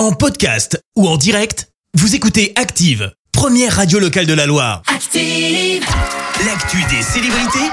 En podcast ou en direct, vous écoutez Active, première radio locale de la Loire. Active. L'actu des célébrités,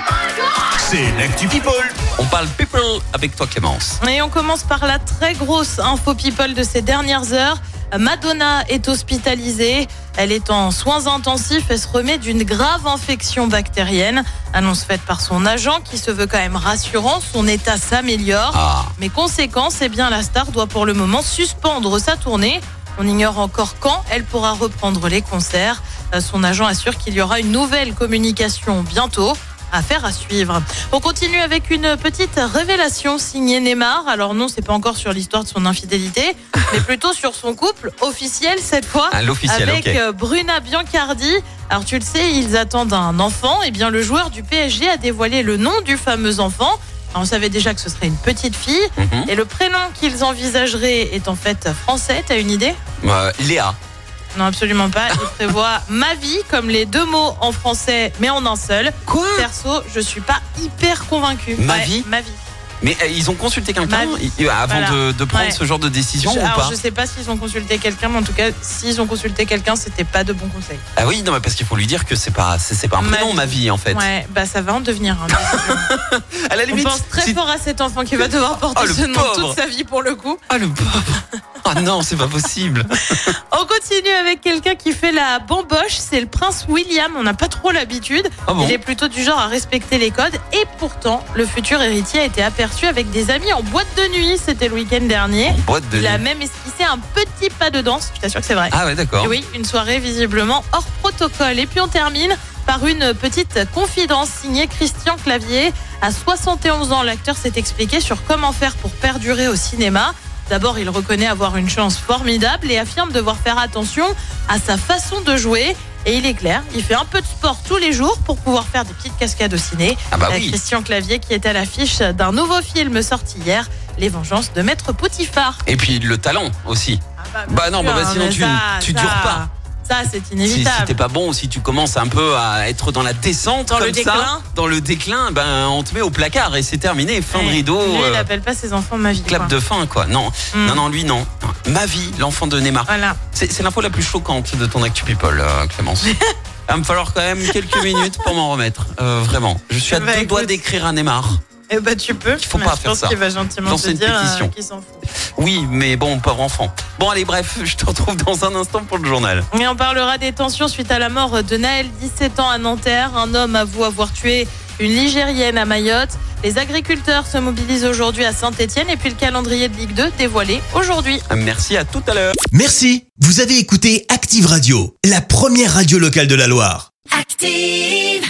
c'est l'actu People. On parle people avec toi Clémence. Et on commence par la très grosse info people de ces dernières heures. Madonna est hospitalisée. Elle est en soins intensifs et se remet d'une grave infection bactérienne. Annonce faite par son agent qui se veut quand même rassurant. Son état s'améliore. Ah. Mais conséquence, eh bien, la star doit pour le moment suspendre sa tournée. On ignore encore quand elle pourra reprendre les concerts. Euh, Son agent assure qu'il y aura une nouvelle communication bientôt. Affaire à suivre. On continue avec une petite révélation signée Neymar. Alors non, c'est pas encore sur l'histoire de son infidélité, mais plutôt sur son couple officiel cette fois. Ah, avec euh, Bruna Biancardi. Alors tu le sais, ils attendent un enfant. Et bien le joueur du PSG a dévoilé le nom du fameux enfant. Alors, on savait déjà que ce serait une petite fille. Mhm. Et le prénom qu'ils envisageraient est en fait français. T'as une idée? Euh, Léa. Non, absolument pas. Il prévoit ma vie comme les deux mots en français, mais en un seul. Quoi? Perso, je suis pas hyper convaincue. Ma Ouais, vie? Ma vie. Mais euh, ils ont consulté quelqu'un Ma avant Voilà. de, de prendre Ouais. ce genre de décision Je, ou alors, pas je sais pas s'ils ont consulté quelqu'un, mais en tout cas, s'ils ont consulté quelqu'un, c'était pas de bons conseils. Ah oui, non, mais parce qu'il faut lui dire que c'est pas, c'est c'est pas un Ma prénom, vie. ma vie en fait. Ouais, bah ça va en devenir un. À la On limite, pense très si- fort à cet enfant qui va devoir porter Oh, le ce nom pauvre. toute sa vie pour le coup. Ah le pauvre. Ah non, c'est pas possible. On continue avec quelqu'un qui fait la bamboche, c'est le prince William. On n'a pas trop l'habitude. Ah bon Il est plutôt du genre à respecter les codes et pourtant, le futur héritier a été aperçu avec des amis en boîte de nuit. C'était le week-end dernier. Boîte de Il a même esquissé un petit pas de danse. Je t'assure que c'est vrai. Ah ouais, d'accord. Et oui, une soirée visiblement hors protocole. Et puis on termine par une petite confidence signée Christian Clavier. À 71 ans, l'acteur s'est expliqué sur comment faire pour perdurer au cinéma. D'abord, il reconnaît avoir une chance formidable et affirme devoir faire attention à sa façon de jouer. Et il est clair, il fait un peu de sport tous les jours pour pouvoir faire des petites cascades au ciné. Ah bah Euh, oui. Christian Clavier qui est à l'affiche d'un nouveau film sorti hier, Les Vengeances de Maître Poutifard. Et puis le talent aussi. Bah non, bah, bah, sinon mais tu- tu dures pas. Ça, c'est Si, inévitable. si t'es pas bon si tu commences un peu à être dans la descente Dans le comme ça, déclin. dans le déclin, ben on te met au placard et c'est terminé. Fin de Ouais. rideau. Lui, il euh, appelle pas ses enfants ma vie. clap quoi. de fin quoi. Non, Mm. non, non, lui non. Ma vie, l'enfant de Neymar. Voilà. C'est l'info la plus choquante de ton actu people, euh, Clémence. Il va me falloir quand même quelques minutes pour m'en remettre. Euh, vraiment. Je suis à Bah, deux doigts d'écrire à Neymar. Eh ben, tu peux. Il faut mais pas je faire pense ça. qu'il va gentiment Lancer te une dire euh, qu'il s'en fout. Oui, mais bon, pauvre enfant. Bon, allez, bref, je te retrouve dans un instant pour le journal. Et on parlera des tensions suite à la mort de Naël, 17 ans à Nanterre. Un homme avoue avoir tué une Ligérienne à Mayotte. Les agriculteurs se mobilisent aujourd'hui à Saint-Etienne. Et puis le calendrier de Ligue 2 dévoilé aujourd'hui. Merci, à tout à l'heure. Merci, vous avez écouté Active Radio, la première radio locale de la Loire. Active.